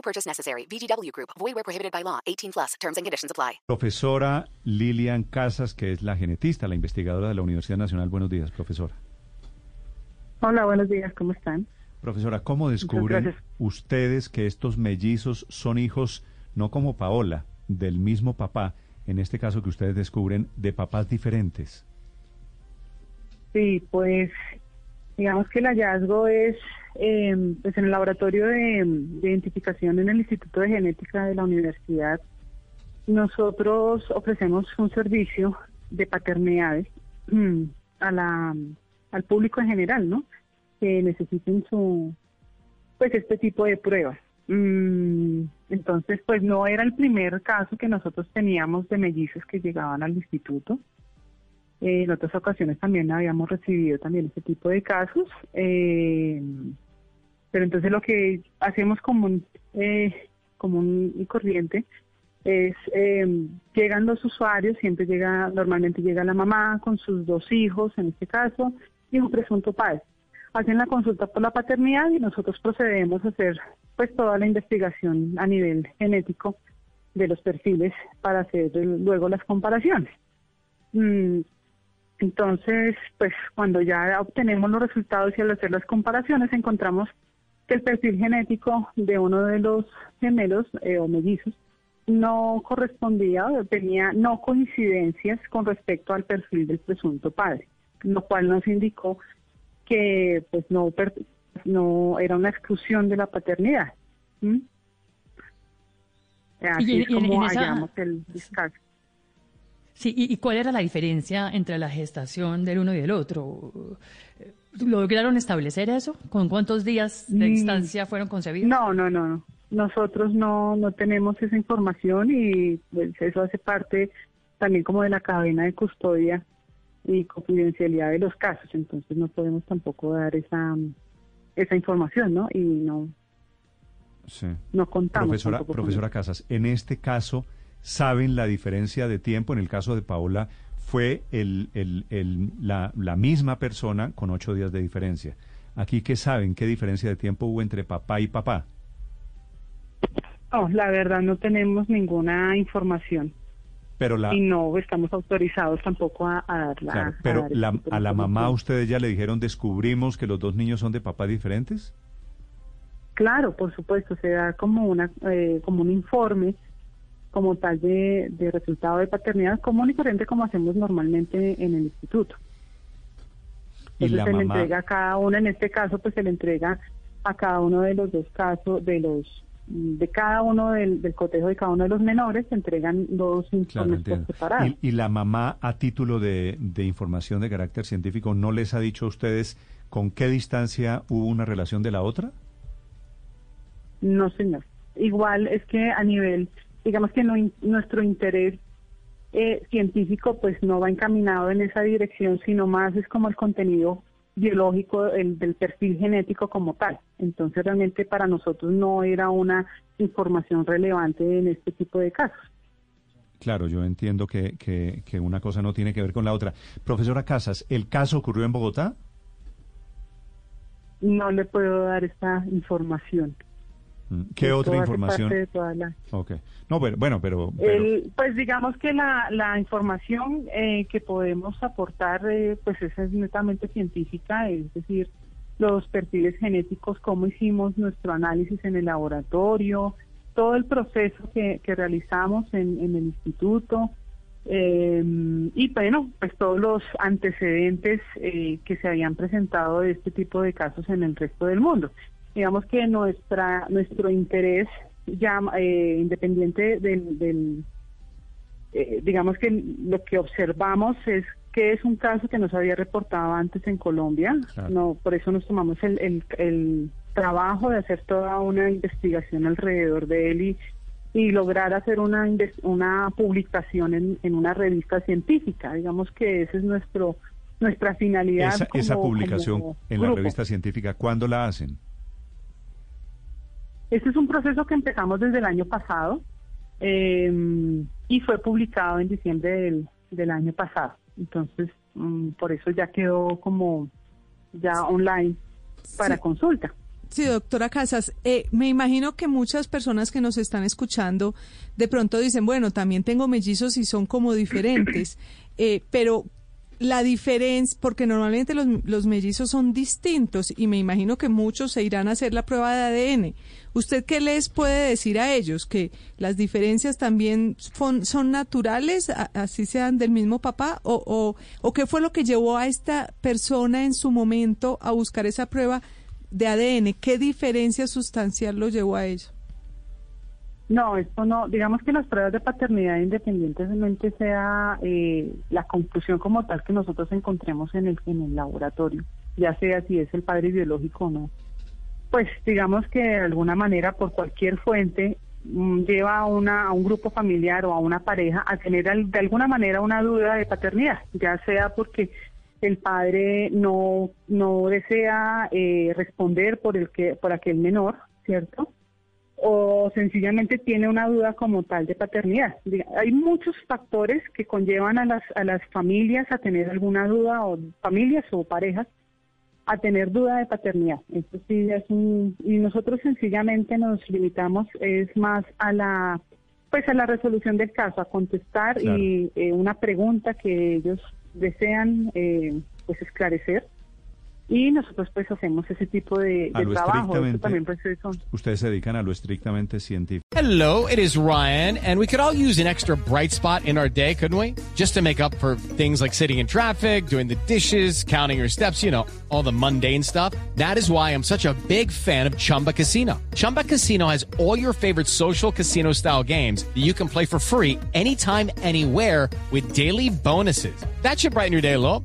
No purchase necessary. VGW Group. Void where prohibited by law. 18 plus. Terms and conditions apply. Profesora Lilian Casas, que es la genetista, la investigadora de la Universidad Nacional. Buenos días, profesora. Hola, buenos días. ¿Cómo están? Profesora, ¿cómo descubren ustedes que estos mellizos son hijos, no como Paola, del mismo papá, en este caso que ustedes descubren, de papás diferentes? Sí, pues digamos que el hallazgo es eh, pues en el laboratorio de, de identificación en el Instituto de Genética de la Universidad. Nosotros ofrecemos un servicio de paternidades mm, a la, al público en general, ¿no? Que necesiten su pues este tipo de pruebas. Mm, entonces, pues no era el primer caso que nosotros teníamos de mellizos que llegaban al instituto. Eh, en otras ocasiones también habíamos recibido también este tipo de casos. eh, pero entonces lo que hacemos común, eh, común y corriente es, eh, llegan los usuarios, siempre llega, normalmente llega la mamá con sus dos hijos, en este caso, y un presunto padre. Hacen la consulta por la paternidad y nosotros procedemos a hacer pues toda la investigación a nivel genético de los perfiles para hacer luego las comparaciones. Mm, entonces, pues cuando ya obtenemos los resultados y al hacer las comparaciones encontramos que el perfil genético de uno de los gemelos eh, o mellizos no correspondía o tenía no coincidencias con respecto al perfil del presunto padre, lo cual nos indicó que pues no no era una exclusión de la paternidad. ¿m? Así Y es como esa- hallamos el descargo. Sí, ¿y, cuál era la diferencia entre la gestación del uno y del otro? ¿Lograron establecer eso? ¿Con cuántos días de Mm. distancia fueron concebidos? No, no, no, no. Nosotros no, no tenemos esa información y pues, eso hace parte también como de la cadena de custodia y confidencialidad de los casos. Entonces no podemos tampoco dar esa, esa información, ¿no? Y no, Sí. no contamos. Profesora, profesora Casas, en este caso, ¿saben la diferencia de tiempo? En el caso de Paola, fue el, el- el- la, la misma persona con ocho días de diferencia. Aquí, ¿qué saben? ¿Qué diferencia de tiempo hubo entre papá y papá? No, la verdad no tenemos ninguna información Pero la, y no estamos autorizados tampoco a, a darla. claro, a pero dar la- a la mamá ustedes ya le dijeron, descubrimos que los dos niños son de papás diferentes. Claro, por supuesto, se da como una eh, como un informe como tal de, de resultado de paternidad común y corriente como hacemos normalmente en el instituto. Y Entonces la se le entrega a cada uno, en este caso pues se le entrega a cada uno de los dos casos, de los de cada uno del, del cotejo de cada uno de los menores, se entregan dos claro, informes por separado. Y, y la mamá, a título de, de información de carácter científico, ¿no les ha dicho a ustedes con qué distancia hubo una relación de la otra? No, señor. Igual es que a nivel, digamos que no nuestro interés eh, científico pues no va encaminado en esa dirección, sino más es como el contenido biológico el, del perfil genético como tal. Entonces realmente para nosotros no era una información relevante en este tipo de casos. Claro, yo entiendo que, que, que una cosa no tiene que ver con la otra. Profesora Casas, ¿el caso ocurrió en Bogotá? No le puedo dar esta información. Mm, ¿Qué Esto otra información? parte de toda la- Ok. No, bueno, bueno pero... pero- El- pues digamos que la, la información eh, que podemos aportar eh, pues esa es netamente científica, es decir, los perfiles genéticos, cómo hicimos nuestro análisis en el laboratorio, todo el proceso que, que realizamos en, en el instituto eh, y bueno, pues todos los antecedentes eh, que se habían presentado de este tipo de casos en el resto del mundo. Digamos que nuestra nuestro interés ya eh, independiente del, del eh, digamos que lo que observamos es que es un caso que nos había reportado antes en Colombia, Claro. no por eso nos tomamos el, el, el, trabajo de hacer toda una investigación alrededor de él y, y lograr hacer una, una publicación en, en una revista científica. Digamos que ese es nuestro nuestra finalidad. Esa, esa publicación como en la revista científica, ¿cuándo la hacen? Este es un proceso que empezamos desde el año pasado eh, y fue publicado en diciembre del, del año pasado. Entonces, mm, por eso ya quedó como ya online para Sí. consulta. Sí, doctora Casas, eh, me imagino que muchas personas que nos están escuchando de pronto dicen, bueno, también tengo mellizos y son como diferentes, eh, pero la diferencia, porque normalmente los, mellizos son distintos y me imagino que muchos se irán a hacer la prueba de ADN. ¿Usted qué les puede decir a ellos? ¿Que las diferencias también son, naturales, así sean del mismo papá? ¿O, o, ¿O qué fue lo que llevó a esta persona en su momento a buscar esa prueba de ADN? ¿Qué diferencia sustancial lo llevó a ello? No, esto no, digamos que las pruebas de paternidad independientemente sea eh, la conclusión como tal que nosotros encontremos en el, en el laboratorio, ya sea si es el padre biológico o no, pues digamos que de alguna manera por cualquier fuente mm, lleva a, una, a un grupo familiar o a una pareja a tener de alguna manera una duda de paternidad, ya sea porque el padre no, no desea eh, responder por, el que, por aquel menor, ¿cierto? O sencillamente tiene una duda como tal de paternidad. Hay muchos factores que conllevan a las, a las familias a tener alguna duda, o familias o parejas, a tener duda de paternidad. Esto sí es un, y nosotros sencillamente nos limitamos es más a la pues a la resolución del caso, a contestar Claro. y eh, una pregunta que ellos desean eh, pues esclarecer y nosotros pues hacemos ese tipo de, de trabajo. También pues son Ustedes se dedican a lo estrictamente científico. Hello, it is Ryan, and we could all use an extra bright spot in our day, couldn't we? Just to make up for things like sitting in traffic, doing the dishes, counting your steps, you know, all the mundane stuff. That is why I'm such a big fan of Chumba Casino. Chumba Casino has all your favorite social casino style games that you can play for free anytime, anywhere with daily bonuses. That should brighten your day a little.